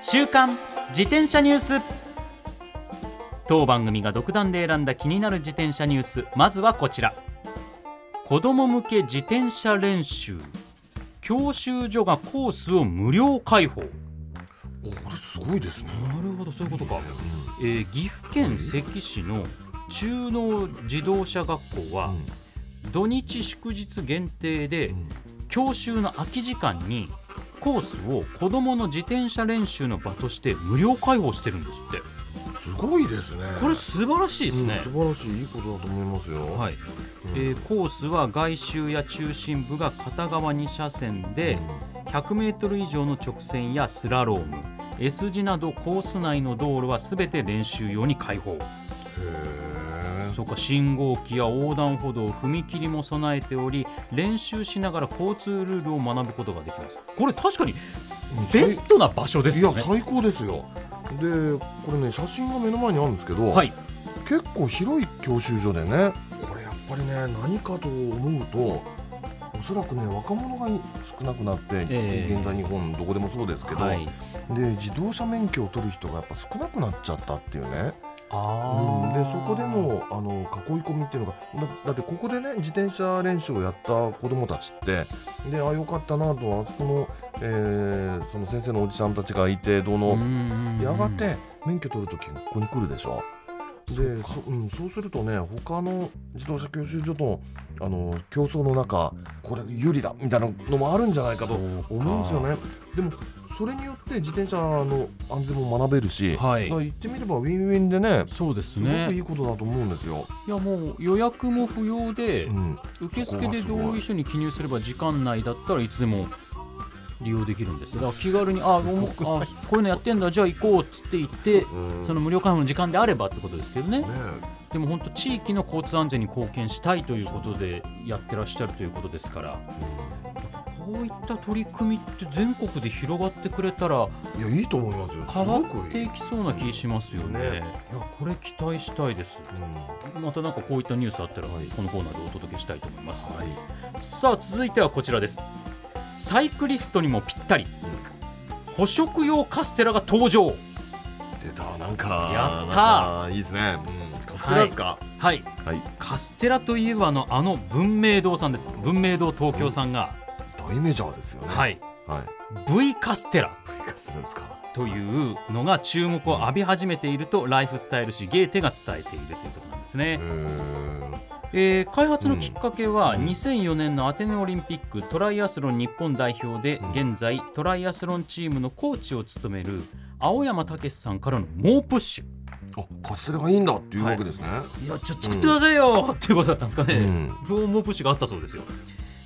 週刊自転車ニュース。当番組が独断で選んだ気になる自転車ニュース。まずはこちら。子供向け自転車練習。教習所がコースを無料開放。おこれすごいですね。なるほどそういうことか、えー岐阜県関市の中納自動車学校は、土日祝日限定で教習の空き時間にコースを子どもの自転車練習の場として無料開放してるんですって。すごいですね。これ素晴らしいですね、うん素晴らしいいいことだと思いますよ。はい。えーコースは外周や中心部が片側2車線で 100m 以上の直線やスラローム S 字などコース内の道路はすべて練習用に開放。へそうか信号機や横断歩道踏切も備えており練習しながら交通ルールを学ぶことができます。これ確かにベストな場所ですよね。いや最高ですよ。でこれね写真が目の前にあるんですけど、はい。結構広い教習所でねこれやっぱりね何かと思うとおそらくね若者が少なくなって、ええ。現在日本どこでもそうですけど、はい。で自動車免許を取る人がやっぱ少なくなっちゃったっていうねあうん、でそこでのあの囲い込みっていうのがだだってここでね自転車練習をやった子どもたちってであよかったなとあそこの,、えーその先生のおじさんたちがいてどうの、やがて免許取るときここに来るでしょ。でそ,、うん、そうするとね他の自動車教習所とあの競争の中これ有利だみたいなのもあるんじゃないかと思うんですよね。でもそれによって自転車の安全も学べるし、はい。言ってみればウィンウィンでねそうですすごくいねいことだと思うんですよ。いやもう予約も不要で、うん、受付で同意書に記入すれば時間内だったらいつでも利用できるんですよ。だから気軽にああこういうのやってんだじゃあ行こうっつって行ってその無料開放の時間であればってことですけどね。ねでも本当地域の交通安全に貢献したいということでやってらっしゃるということですからこういった取り組みって全国で広がってくれたらいやいいと思いますよ。変わっていきそうな気しますよね。ねいやこれ期待したいです。またなんかこういったニュースあったら、はいこのコーナーでお届けしたいと思います。はい。さあ続いてはこちらですサイクリストにもぴったり捕食用カステラが登場出たなんかやったいいですね。うん、カステラですか？はいはい。カステラといえばあのあの文明堂さんです文明堂東京さんが、大メジャーですよね。。はい。いはい。V カステラ。カステラですか。というのが注目を浴び始めているとライフスタイル誌ゲーテが伝えているということなんですね。えー開発のきっかけはうん。2004年のアテネオリンピックトライアスロン日本代表でうん。現在トライアスロンチームのコーチを務める青山武さんからの猛プッシュ。あ、カステラがいいんだっていうわけですね。い。やちょっと作ってくださいよ、っていうことだったんですかね、うん。ブ猛プッシュがあったそうですよ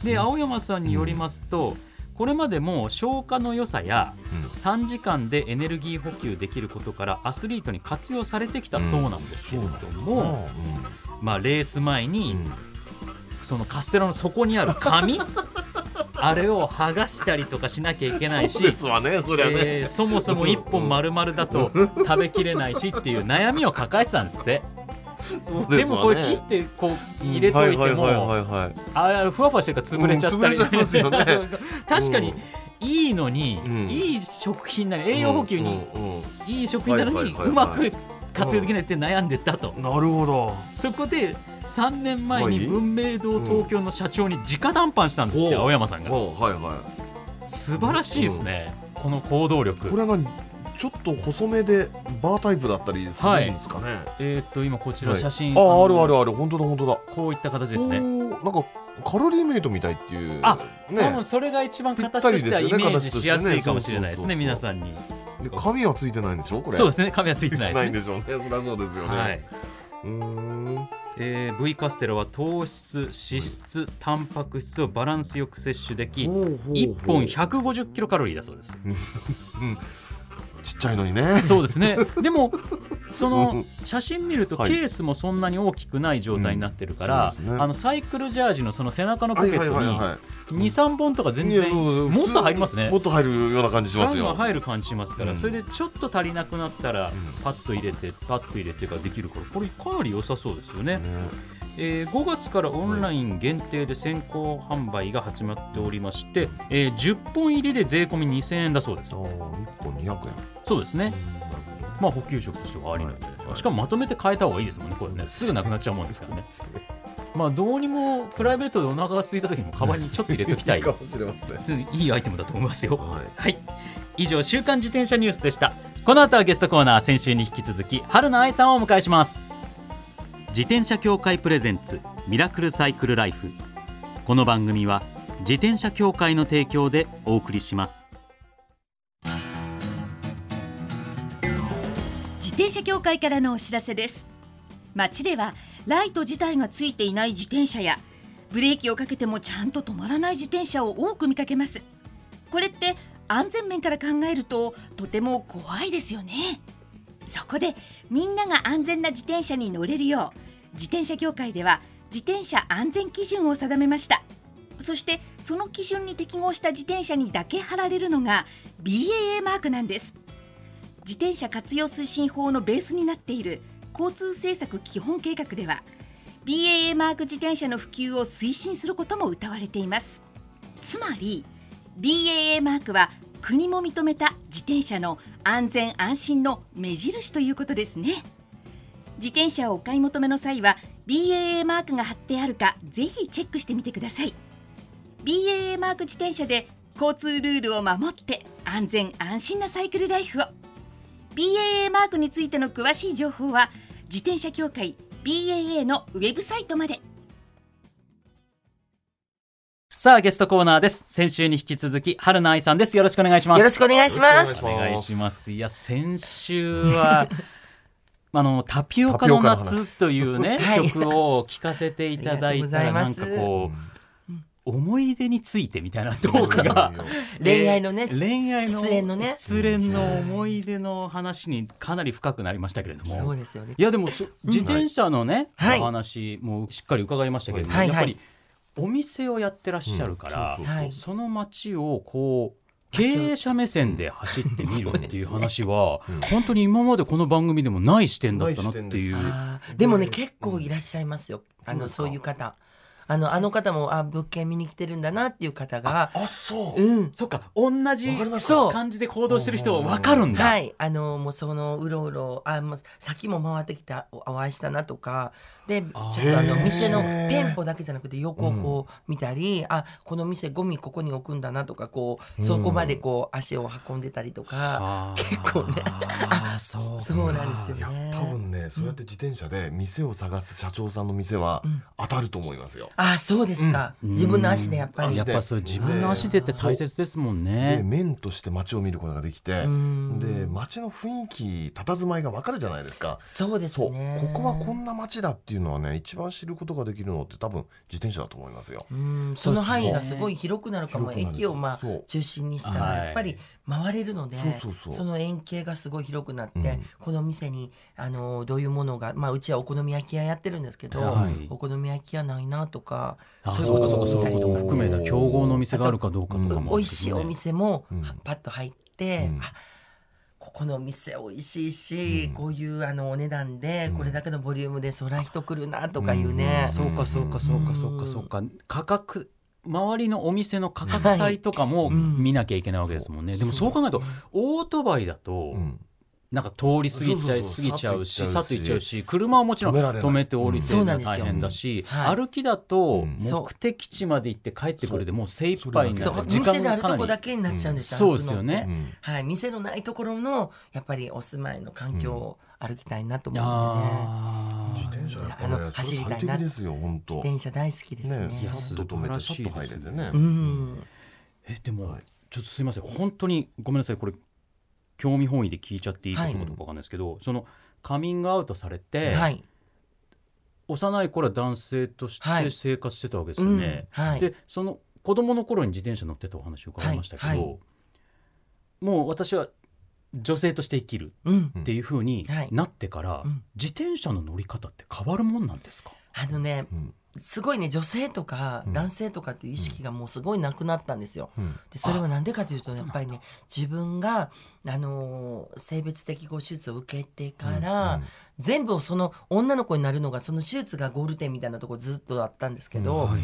で青山さんによりますと、これまでも消化の良さや短時間でエネルギー補給できることからアスリートに活用されてきたそうなんですけれども、まあ、レース前に、そのカステラの底にある紙 あれを剥がしたりとかしなきゃいけないしそうですわね。そりゃね。えーそもそも1本丸々だと食べきれないしっていう悩みを抱えてたんですってそうでもこれ切ってこう入れといてもはいはいはいはいあれふわふわしてるから潰れちゃったり、うんね 確かにいいのに、うん。いい食品なのに栄養補給にいい食品なのにはいはいはいはい。うまく活用できないって悩んでたと、なるほど。そこで3年前にはい。文明堂東京の社長に直談判したんですって、青山さんが。おはいは素晴らしいですね、この行動い。力。これがちょっと細めでバータイプだったりするんですかね。えーっと今こちらはい写真、ああるあるるある本当だ本当だ。こういった形ですねなんかカロリーメイトみたいっていう。あ多ね分。それが一番形としてはイメージしやすいかもしれないですね皆さんにで紙はついてないんでしょこれ。そうですね紙はついてないですねないんでしょうね。そりゃそうですよね。はい。うーん。えー V カステラは糖質脂質タンパク質をバランスよく摂取できほうほうほう1本150キロカロリーだそうですちゃいのにね。そうですね。でも そのうん。写真見るとケはい。ースもそんなに大きくない状態になってるから、うんね。あのサイクルジャージのその背中のポはいケットにはいはいは23本とか全然もっと入りますね。もっと入るような感じしますよ。入る感じしますから、うん。それでちょっと足りなくなったら、ん。パッと入れてパッと入れてができるからこれかなり良さそうですよね、ねえー5月からオンライン限定で先行販売が始まっておりまして、えー10本入りで税込み2000円だそうです。あー1本200円。そうですね、まあ補給食としてはありなんじゃない。でしょうか、はい。しかもまとめて変えた方がいいですもんねこれね。すぐなくなっちゃうもんですからね。まあどうにもプライベートでお腹が空いた時にもカバンにちょっと入れておきたい。かもしれません。いいアイテムだと思いますよ。はい。はい。以上週刊自転車ニュースでした。この後はゲストコーナー先週に引き続き春菜愛さんをお迎えします自転車協会プレゼンツミラクルサイクルライフ。この番組は自転車協会の提供でお送りします。自転車協会からのお知らせです。街ではライト自体がついていない自転車やブレーキをかけてもちゃんと止まらない自転車を多く見かけます。これって安全面から考えるととても怖いですよね。そこでみんなが安全な自転車に乗れるよう自転車協会では自転車安全基準を定めました。そしてその基準に適合した自転車にだけ貼られるのが BAA マークなんです。自転車活用推進法のベースになっている交通政策基本計画では BAA マーク自転車の普及を推進することも謳われています。つまり BAA マークは国も認めた自転車の安全安心の目印ということですね。自転車をお買い求めの際は BAA マークが貼ってあるかぜひチェックしてみてください。BAA マーク自転車で交通ルールを守って安全安心なサイクルライフを。BAA マークについての詳しい情報は自転車協会 BAA のウェブサイトまで。さあゲストコーナーです。先週に引き続き春菜愛さんです。よろしくお願いします。よろしくお願いします。お願いします。いや先週は あのタピオカの夏というねはい。曲を聴かせていただいたらなんかこう思い出についてみたいなトークが恋愛のねえー恋愛の失恋のね。失恋の思い出の話にかなり深くなりましたけれども。そうですよね。い。やでもそ自転車のね、はい。お話もしっかり伺いましたけれども、はい。やっぱりはいお店をやってらっしゃるから、うんそうそうはいその街をこう経営者目線で走ってみるっていう話は、本当に今までこの番組でもない視点だったなっていう。でもね結構いらっしゃいますよ。あのそういう方。あのあの方もあ物件見に来てるんだなっていう方が。あそううん。そっか同じ感じで行動してる人は分かるんだ。はい、あのもうそのうろうろあもう先も回ってきたおお会いしたなとかでちょっあとーあの店の店舗だけじゃなくて横をこう見たり、あこの店ゴミここに置くんだなとかこうそこまでこう足を運んでたりとか、あ。ー結構ね。あーそうそうなんですよね。ねそうやって自転車で店を探す社長さんの店はん。当たると思いますよ。あそうですか、うん。自分の足でやっぱり。やっぱそう自分の足でって大切ですもんでね。面として街を見ることができてうん。で街の雰囲気佇まいが分かるじゃないですか。そうですそう。ねここはこんな街だっていうのはね一番知ることができるのって多分自転車だと思いますよ。うん。その範囲がすごい広くなるかも、駅をまあ中心にしたはいらやっぱり回れるので、その円形がすごい広くなって、うん。この店にあのどういうものが、まあ、うちはお好み焼き屋やってるんですけど、はい。お好み焼き屋ないなとかそうかそうかそういう見たりことも含めた競合のお店があるかどうかとかも、美味しいお店もうん。パッと入って、うん。あここのお店美味しいし、こういうあのお値段でこれだけのボリュームでそら人来るなとかいうね、そうかそうかそうかそうかそうか。価格周りのお店の価格帯とかもん。見なきゃいけないわけですもんね、でもそう考えるとオートバイだと、うんなんか通り過ぎちゃい過ぎちゃうしささっと行っちゃうし車はもちろん止めて降りて大変だし、はい。歩きだと目的地まで行って帰ってくるでもう精一杯になって時間店であるとがかなりこだけになっちゃうんですよ、そうですよね。うん。はい、店のないところのやっぱりお住まいの環境を歩きたいなと思うんでね、あ自転車あの走りたいな。自転車大好きですね。ねさっと止めてさっと入れてね。うん、えでも、ちょっとすいません。本当にごめんなさい。これ興味本位で聞いちゃっていいことかどうかわかんないですけど、そのカミングアウトされて、はい、幼い頃は男性としはい。て生活してたわけですよね。うん。はい。でその子供の頃に自転車乗ってたお話を伺いましたけど、はい。はいもう私は女性として生きるうん。っていう風にはい。なってから、うん。自転車の乗り方って変わるもんなんですか、あのね、うんすごいね女性とかうん。男性とかっていう意識がもうすごいなくなったんですよ。うん。でそれはなんでかというとやっぱりね自分が、あのー性別適合手術を受けてから、うん全部その女の子になるのがその手術がゴールデンみたいなところずっとあったんですけど、はい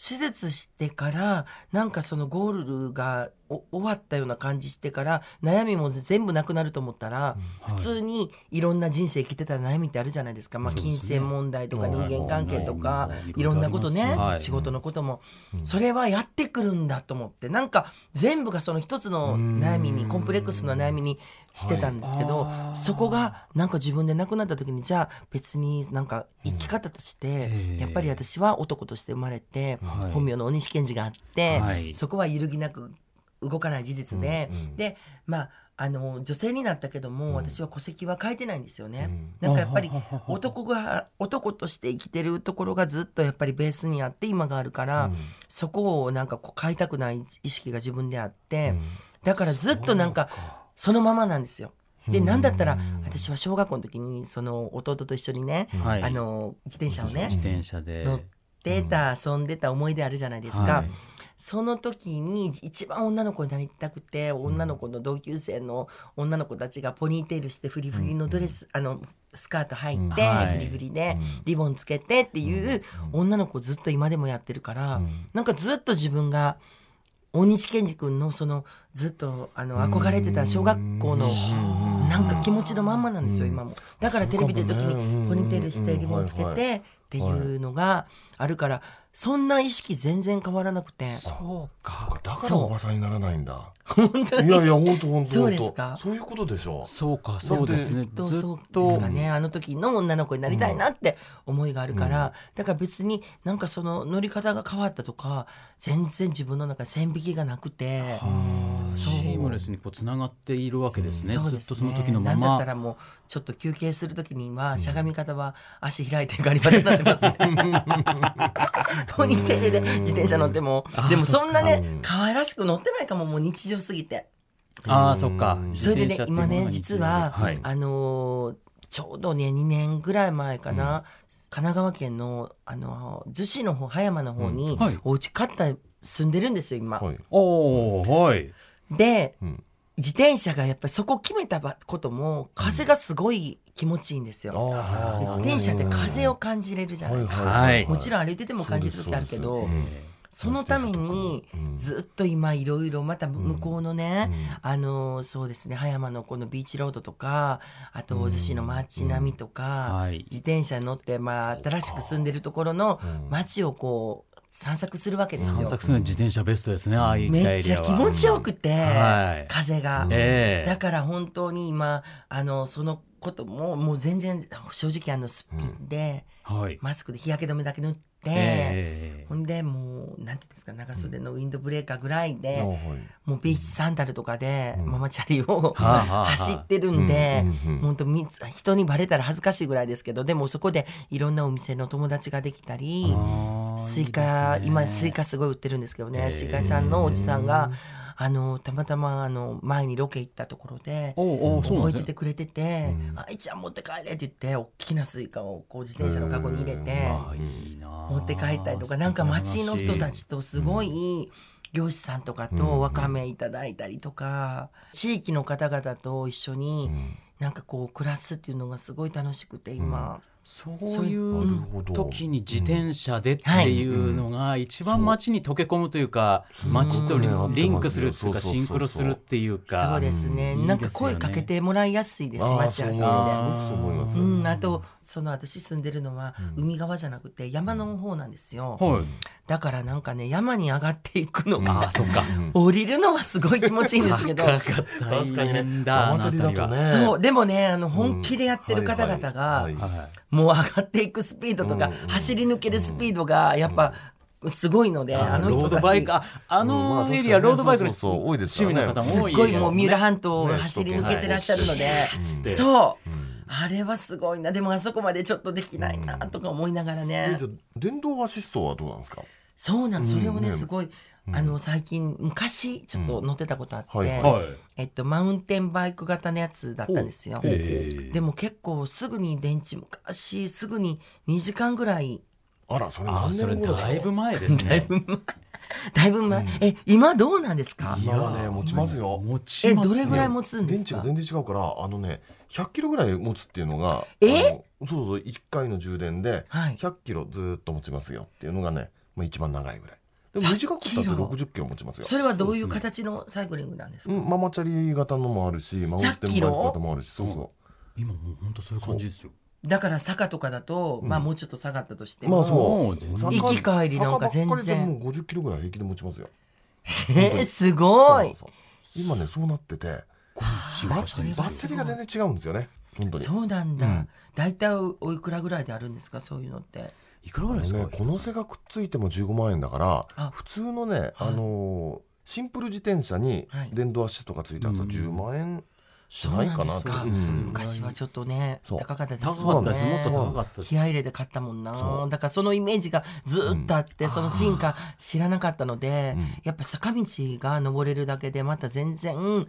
手術してからなんかそのゴールがお終わったような感じしてから悩みも全部なくなると思ったら、普通にいろんな人生生きてたら悩みってあるじゃないですか、まあ、金銭問題とか人間関係とかはい。いろんなことね、はい。仕事のことも、それはやってくるんだと思って。なんか全部がその一つの悩みにコンプレックスの悩みにしてたんですけど、はい。そこがなんか自分で亡くなった時にじゃあ別になんか生き方として、ええ。やっぱり私は男として生まれて、はい。本名の鬼師賢治があって、はい。そこは揺るぎなく動かない事実で、うんうんでまああの女性になったけども、私は戸籍は変えてないんですよね。うんなんかやっぱり男が男として生きてるところがずっとやっぱりベースにあって今があるから、うん。そこをなんかこう変えたくない意識が自分であって、うん。だからずっとなんかそのままなんですよ。でうん。なんだったら私は小学校の時にその弟と一緒にね、はい。あの自転車をね自転車で。乗ってた遊んでた思い出あるじゃないですか。はい。その時に一番女の子になりたくて女の子の同級生の女の子たちがポニーテールしてフリフリのドレス、あのスカート履いて、フリフリでリボンつけてっていう女の子ずっと今でもやってるから、うん。なんかずっと自分が大西健二君のそのずっとあの憧れてた小学校のうん。なんか気持ちのまんまなんですよ、うん。今も。だからテレビ出る時にポニーテールしてうん。リボンつけはいてっていうのがあるからそんな意識全然変わらなくて。そうか。だからおばさんにならないんだ。本当に。いやいや本当本当そうですか？そういうことでしょそうかそうですね。ずっとそうでとすかね。あの時の女の子になりたいなって思いがあるから、だから別になんかその乗り方が変わったとか全然自分の中で線引きがなくて。シームレスにこうつながっているわけですね。そうですずっとその時のまなんだったまらもうちょっと休憩する時にはしゃがみ方は足開いてガリバリになってますね。ポニーテールで自転車乗っても。でもそんなね可愛らしく乗ってないかももう日常すぎて。ああそっか。それでね今ね実は、はい。あのーちょうどね2年ぐらい前かな、神奈川県のあのー逗子の方葉山の方に、うん。はい。お家買った住んでるんですよ今。はい。おおはい。で、うん自転車がやっぱりそこ決めたことも風がすごい気持ちいいんですよ。あー。で自転車って風を感じれるじゃないですか。はいもちろん歩いてても感じる時あるけどそのためにうん。ずっと今いろいろまた向こうのね、うん。あのそうですね葉山のこのビーチロードとかあと逗子の街並みとか、はい。自転車に乗って、まあ、新しく住んでるところの街をこう散策するわけですよ。散策するのに自転車ベストですねああいめっちゃ気持ちよくて、はい。風が。ええ。だから本当に今あのそのことももう全然正直あのスピンで、はい。マスクで日焼け止めだけ塗って、ええほんでもうなんていうんですか長袖のウィンドブレーカーぐらいで、あはい。もうビーチサンダルとかで、うん。ママチャリを、走ってるんで、うんうんうん本当み人にバレたら恥ずかしいぐらいですけどでもそこでいろんなお店の友達ができたりスイカね。今スイカすごい売ってるんですけどね、へー。スイカ屋さんのおじさんがあのたまたまあの前にロケ行ったところで。置いててくれててうん「あいちゃん持って帰れ」って言って大きなスイカをこう自転車のカゴに入れて持って帰ったりとかなんか町の人たちとすごい漁師さんとかとわかめいただいたりとか地域の方々と一緒になんかこう暮らすっていうのがすごい楽しくて今。そういうど。時に自転車でっていうのが一番街に溶け込むというか街とリンクするっていうかシンクロするっていうか。そうですね、うん。なんか声かけてもらいやすいですあー町歩きで。あとその私住んでるのは海側じゃなくて山の方なんですよ、はい。だからなんかね山に上がっていくのあがあそっか。降りるのはすごい気持ちいいんですけど。そう。でもねあの本気でやってる方々がもう上がっていくスピードとかうん走り抜けるスピードがやっぱすごいのであの人たち。ドバイクああのエリアロードバイクの趣味の方もすね。ごいもう三浦半島を走り抜けてらっしゃるのでて。そう。うん。あれはすごいな。でもあそこまでちょっとできないなとか思いながらね。電動アシストはどうなんですか？そうなんそれをねうんね。すごいあの最近昔ちょっと乗ってたことあって、うんはい。はい。えっと、マウンテンバイク型のやつだったんですよ。えーでも結構すぐに電池昔すぐに2時間ぐらい。あらそれ何あーそれ年頃だいぶ前ですね。だいぶ前、え今どうなんですか？今はね持ちますよ。持ちえますよ。どれぐらい持つんで電すか？池が全然違うからあのね100キロぐらい持つっていうのがえ？あのそうそう1回の充電ではい。100キロずーっと持ちますよっていうのがね、まあ、一番長いぐらいでも短くったって100キロ60キロ持ちますよ。それはどういう形のサイクリングなんですか、うん、ママチャリ型のもあるしマウンテンバイク型もあるしそうそ今もう本当そういう感じですよ。だから坂とかだと、まあもうちょっと下がったとしても、うまあそもう行き帰りなんか全然坂ばっかりでもう50キロぐらい平気で持ちますよ。えーすごい。そうそうそう。今ねそうなっててバッテリーが全然違うんですよね。本当に。そうなんだ、うん。大体おおいくらぐらいであるんですか？そういうのっていくらぐらいですか？ね、この背がくっついても15万円だからあ。普通のね、あのーシンプル自転車にはい。電動アシストがついたやつはうん。10万円しないかな。か、うん昔はちょっとね高かったです高もんね。かったです。もっと高かったです。気合い入れて買ったもんな。だからそのイメージがずっとあって、その進化知らなかったので、うん。やっぱ坂道が登れるだけでまた全然、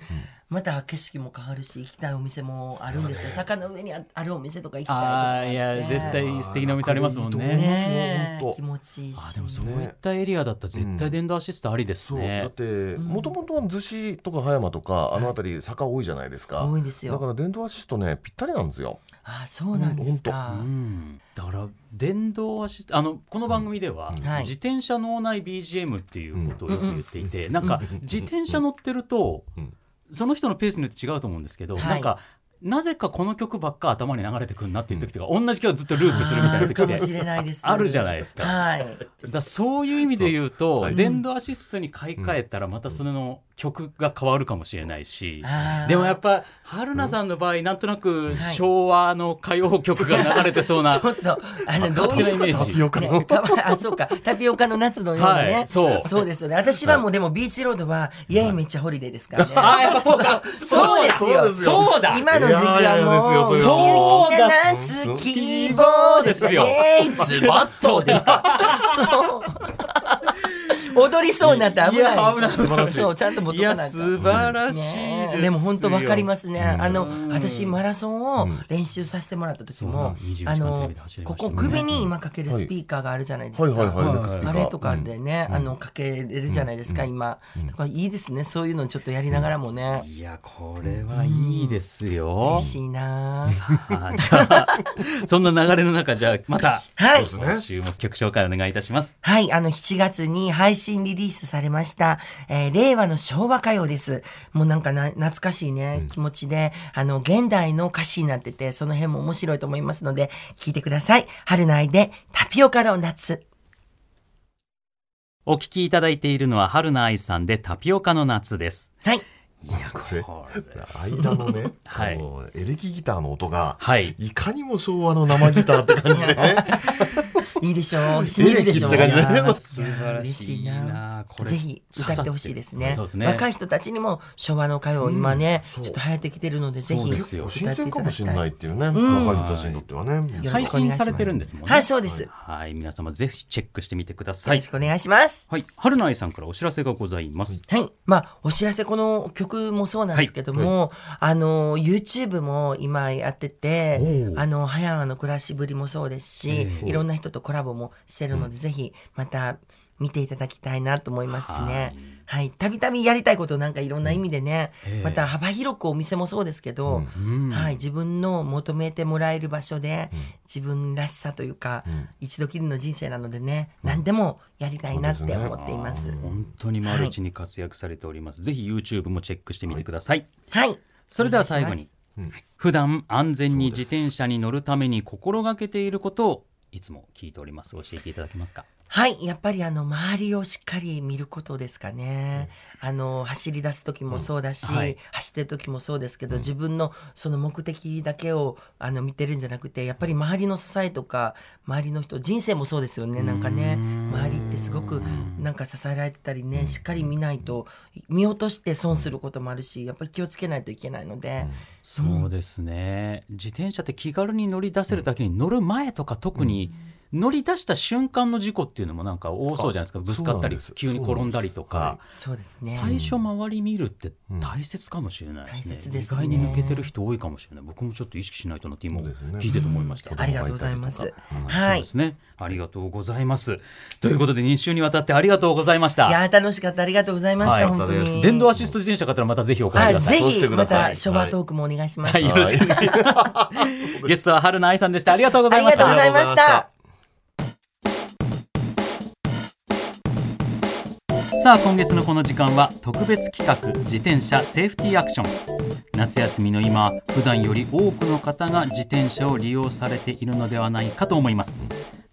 また景色も変わるし行きたいお店もあるんですよ。坂の上にああるお店とか行きたいとかああいや絶対素敵なお店ありますもんね。ね気持ちいいし。あでもそういったエリアだったら絶対電動アシストありですそうだねっ、てもともとは逗子とか葉山とかあの辺り坂多いじゃないですか。多いですよ。だから電動アシストねぴったりなんですよ。あそうなんですか、うん、だから電動アシストあのこの番組では、はい。自転車脳内 BGM っていうことをよく言っていて、なんか自転車乗ってると、うんその人のペースによって違うと思うんですけど、はい。なんかなぜかこの曲ばっか頭に流れてくるなっていう時とか、同じ曲をずっとループするみたいな時ってれないです。あるじゃないですか。はい。だそういう意味で言うとはい。電動アシストに買い替えたらまたそれの曲が変わるかもしれないし、でもやっぱ春菜さんの場合なんとなくい。昭和の歌謡曲が流れてそうな ちょっとあのどういうイメージ。タピオカの。あそうか。タピオカの夏のようなね、はいそう。ですよね。私はもうでもビーチロードはイエイめっちゃホリデーですからね。あーやっぱそうか。そうですよ。そうだ。今の時期はもうそうだ。夏希望です。よ。イエイ。ズ バットですか。そう踊りそうになって危ない。危ない。素晴らしい。そうちゃんと持っいとかない素晴らしいですでも本当わかりますね。あのうん私マラソンを練習させてもらった時も、そう24あのここ首に今かけるスピーカーがあるじゃないですか。あれとかでね、あのかけれるじゃないですか、今。だからいいですね。そういうのちょっとやりながらもね。いやこれはいいですよ、嬉しいな。さあじゃあ そんな流れの中じゃあまた。はい。今週も曲紹介お願いいたします。はい、あの、7月に配信リリースされました、えー令和の昭和歌謡です。もうなんかな、懐かしいね、気持ちで、あの、現代の歌詞になってて、その辺も面白いと思いますので、聞いてください。春の愛で、タピオカの夏。お聞きいただいているのは春菜愛さんでタピオカの夏ですはい。いやこれ間のね、はいあのエレキギターの音が、はいいかにも昭和の生ギターって感じでね いいでしょう。しみるでしょう。らしい嬉しいな。ぜひ歌ってほしいですね。そうですね。若い人たちにも昭和の歌謡、今ね、そうちょっと流行ってきてるので、ぜひ新だきたい。鮮かもしれないっていうね、若い人たちにとってはね。よろ配しくお願いします。信されてるんですもんね。はい、そうです。よはい皆様ぜひチェックしてみてください。ろしくお願いします。はい。春菜愛さんからお知らせがございます。はい。まあ、お知らせ、この曲もそうなんですけども、あの、YouTube も今やっててあの、早川の暮らしぶりもそうですし、ええいろんな人とコラボもしてるので、ぜひ、また、見ていただきたいなと思いますしね。はい。たびたびやりたいことなんかいろんな意味でね、ええ。また幅広くお店もそうですけど、うんはい、自分の求めてもらえる場所で、自分らしさというか、一度きりの人生なのでね、何でもやりたいなって思っています。本当にマルチに活躍されております、ぜひ YouTube もチェックしてみてください、はい。それでは最後にお願いし普段安全に自転車に乗るために心がけていることをいつも聞いております。教えていただけますか？はい、やっぱりあの周りをしっかり見ることですかね。あの走り出す時もそうだし、うんはい。走ってる時もそうですけど、自分のその目的だけをあの見てるんじゃなくて、やっぱり周りの支えとか周りの人、人生もそうですよね。なんかね、周りってすごくなんか支えられてたりね、しっかり見ないと見落として損することもあるし、やっぱり気をつけないといけないので、そうですね。自転車って気軽に乗り出せるだけに乗る前とか特に乗り出した瞬間の事故っていうのもなんか多そうじゃないですか。ぶつかったり急に転んだりとか、そうです。ね。最初周り見るって大切かもしれないですね,、大切ですね。意外に抜けてる人多いかもしれない。僕もちょっと意識しないとなって今聞いてて思いました、ありがとうございます。そうですね。ありがとうございます。ということで2週にわたってありがとうございました。いやー楽しかった。ありがとうございました、はい。本当に。電動アシスト自転車買ったらまたぜひお越しはい。ください。ぜひまたショバートークもお願いします、はい、よろしくお願いします。ゲストは春菜愛さんでした。ありがとうござあいました。りがとうございましたさあ、今月のこの時間は特別企画自転車セーフティーアクション。夏休みの今、普段より多くの方が自転車を利用されているのではないかと思います。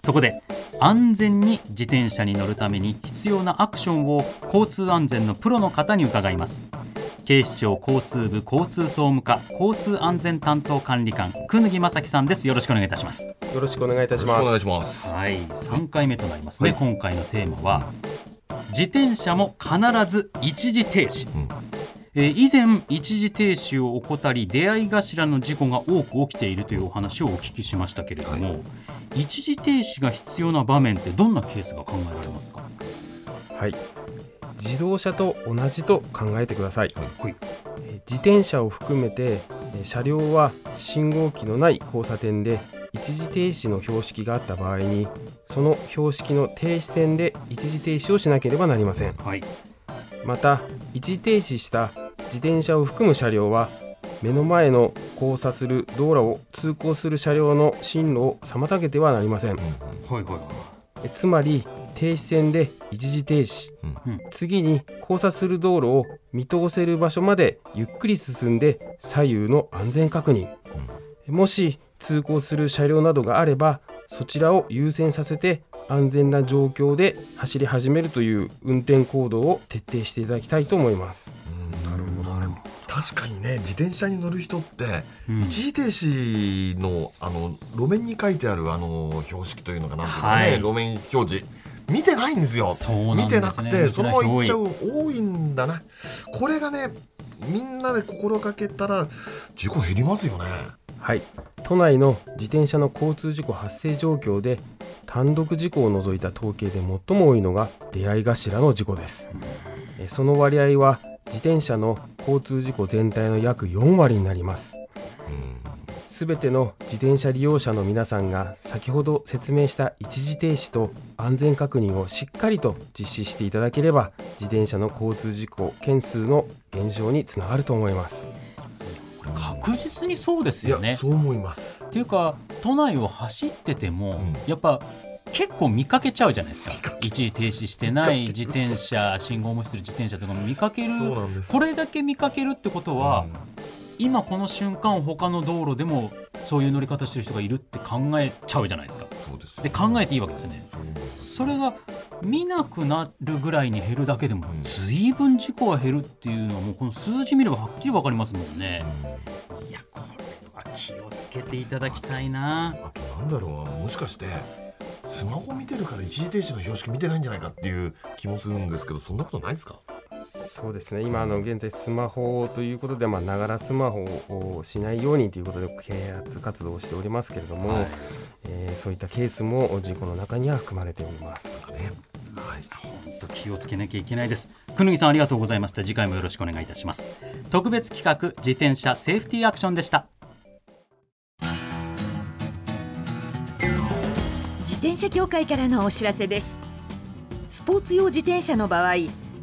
そこで安全に自転車に乗るために必要なアクションを交通安全のプロの方に伺います。警視庁交通部交通総務課交通安全担当管理官久貫正樹さんですよろしくお願いいたしますよろしくお願いいたしよろます。しくお願いしますはい3回目となりますね、はい今回のテーマは自転車も必ず一時停止、んえー以前一時停止を怠り出会い頭の事故が多く起きているというお話をお聞きしましたけれども、一時停止が必要な場面ってどんなケースが考えられますか？はい。自動車と同じと考えてください。はいえー自転車を含めてえー車両は信号機のない交差点で一時停止の標識があった場合にその標識の停止線で一時停止をしなければなりません。はい。また一時停止した自転車を含む車両は目の前の交差する道路を通行する車両の進路を妨げてはなりません。はいはいはい。えつまり停止線で一時停止、うん。次に交差する道路を見通せる場所までゆっくり進んで左右の安全確認、もし通行する車両などがあればそちらを優先させて安全な状況で走り始めるという運転行動を徹底していただきたいと思います。なるほど確かにね自転車に乗る人って、うん一時停止のあの路面に書いてあるあの標識というのかなんていうのかね、はい。路面表示見てないんですよ。そうなん見てなくてそのまま行っちゃ見う多いんだな。これがねみんなで心がけたら事故減りますよねはい。都内の自転車の交通事故発生状況で単独事故を除いた統計で最も多いのが出会い頭の事故です。えその割合は自転車の交通事故全体の約4割になります。すべての自転車利用者の皆さんが先ほど説明した一時停止と安全確認をしっかりと実施していただければ自転車の交通事故件数の減少につながると思います確実にそうですいよね。やそう思います。っていうか都内を走ってても、ん。やっぱ結構見かけちゃうじゃないですか。一時停止してない自転車信号無視する自転車とかも見かける。これだけ見かけるってことは、今この瞬間他の道路でもそういう乗り方してる人がいるって考えちゃうじゃないですか。そうですで考えていいわけですよね。それが見なくなるぐらいに減るだけでもん随分事故は減るっていうのはもうこの数字見ればはっきり分かりますもんね。いやこれは気をつけていただきたいな。あとなんだろうもしかしてスマホ見てるから一時停止の標識見てないんじゃないかっていう気もするんですけどそんなことないですか？そうですね。今あの現在スマホということでまあながらスマホをしないようにということで啓発活動をしておりますけれども、はい。えーそういったケースも事故の中には含まれております。ね。はい。本当気をつけなきゃいけないです。くぬぎさんありがとうございました。次回もよろしくお願いいたします。特別企画自転車セーフティーアクションでした。自転車協会からのお知らせです。スポーツ用自転車の場合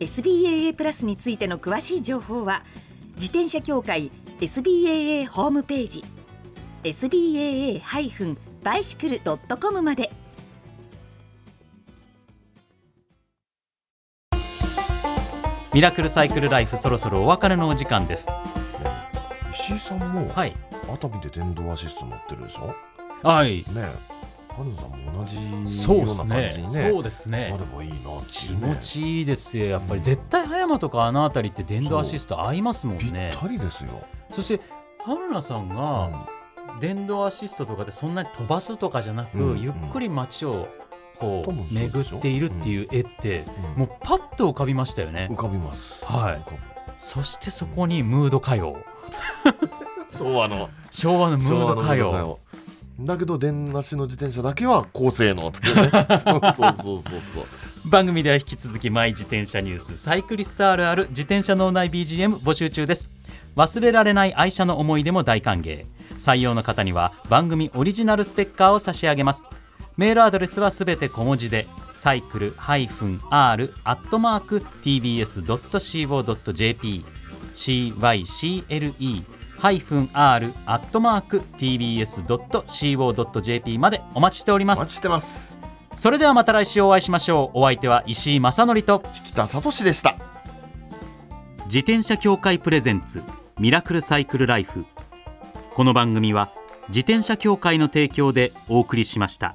SBAA プラスについての詳しい情報は自転車協会 SBAA ホームページ SBAA-bicycle.com まで。ミラクルサイクルライフそろそろお別れのお時間です。石井さんもはい。熱海で電動アシスト乗ってるでしょ？はい。ねえ春野さんも同じそうようなですね感じにね。そうですね。なればいいなって気いうね。持ちいいですよやっぱり。絶対葉山とかあの辺りって電動アシスト合いますもんぴっねたりですよ、そして春菜さんうが電動アシストとかでそんなに飛ばすとかじゃなく、うんゆっくり街をこう巡っているっていう絵って、うん。もうパッと浮かびましたよね。浮かびます。はい。そしてそこにムード歌謡。昭和の。昭和のムード歌謡。昭和のムード歌謡だけど電なしの自転車だけは高性能っていうね。そうそうそうそうそう。番組では引き続きマイ自転車ニュースサイクリストあるある自転車脳内 BGM 募集中です。忘れられない愛車の思い出も大歓迎。採用の方には番組オリジナルステッカーを差し上げます。メールアドレスはすべて小文字でサイクル -r アットマーク tbs.co.jp cycle -r アットマーク tbs.co.jp までお待ちしております。お待ちしてます。それではまた来週お会いしましょう。お相手は石井正則と北里志でした。自転車協会プレゼンツミラクルサイクルライフ。この番組は自転車協会の提供でお送りしました。